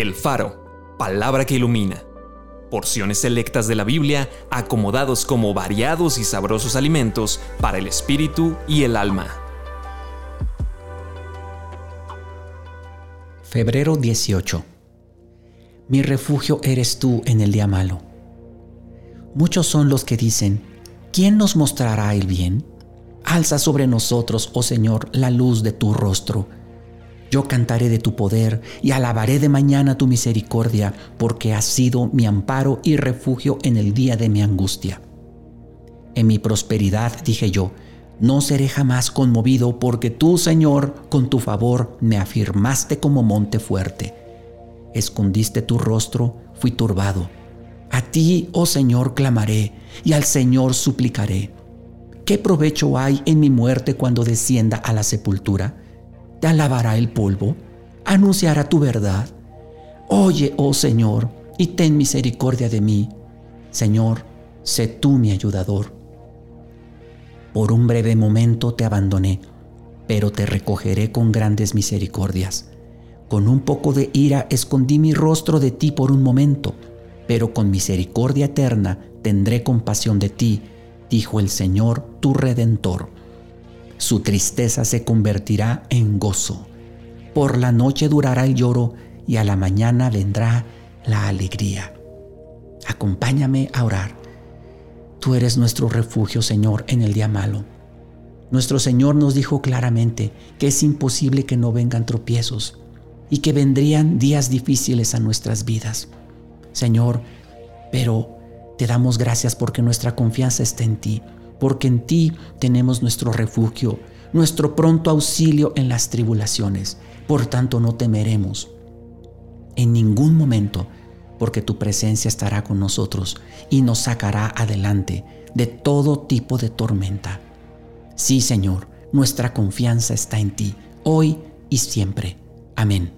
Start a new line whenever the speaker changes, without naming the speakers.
El Faro, palabra que ilumina. Porciones selectas de la Biblia acomodados como variados y sabrosos alimentos para el espíritu y el alma.
Febrero 18. Mi refugio eres tú en el día malo. Muchos son los que dicen, ¿quién nos mostrará el bien? Alza sobre nosotros, oh Señor, la luz de tu rostro yo cantaré de tu poder y alabaré de mañana tu misericordia, porque has sido mi amparo y refugio en el día de mi angustia. En mi prosperidad dije yo, no seré jamás conmovido, porque tú, Señor, con tu favor me afirmaste como monte fuerte. Escondiste tu rostro, fui turbado. A ti, oh Señor, clamaré, y al Señor suplicaré. ¿Qué provecho hay en mi muerte cuando descienda a la sepultura? Te alabará el polvo, anunciará tu verdad. Oye, oh Señor, y ten misericordia de mí. Señor, sé tú mi ayudador. Por un breve momento te abandoné, pero te recogeré con grandes misericordias. Con un poco de ira escondí mi rostro de ti por un momento, pero con misericordia eterna tendré compasión de ti, dijo el Señor tu redentor su tristeza se convertirá en gozo. Por la noche durará el lloro y a la mañana vendrá la alegría. Acompáñame a orar. Tú eres nuestro refugio, Señor, en el día malo. Nuestro Señor nos dijo claramente que es imposible que no vengan tropiezos y que vendrían días difíciles a nuestras vidas. Señor, pero te damos gracias porque nuestra confianza está en ti porque en ti tenemos nuestro refugio, nuestro pronto auxilio en las tribulaciones. Por tanto, no temeremos en ningún momento, porque tu presencia estará con nosotros y nos sacará adelante de todo tipo de tormenta. Sí, Señor, nuestra confianza está en ti, hoy y siempre. Amén.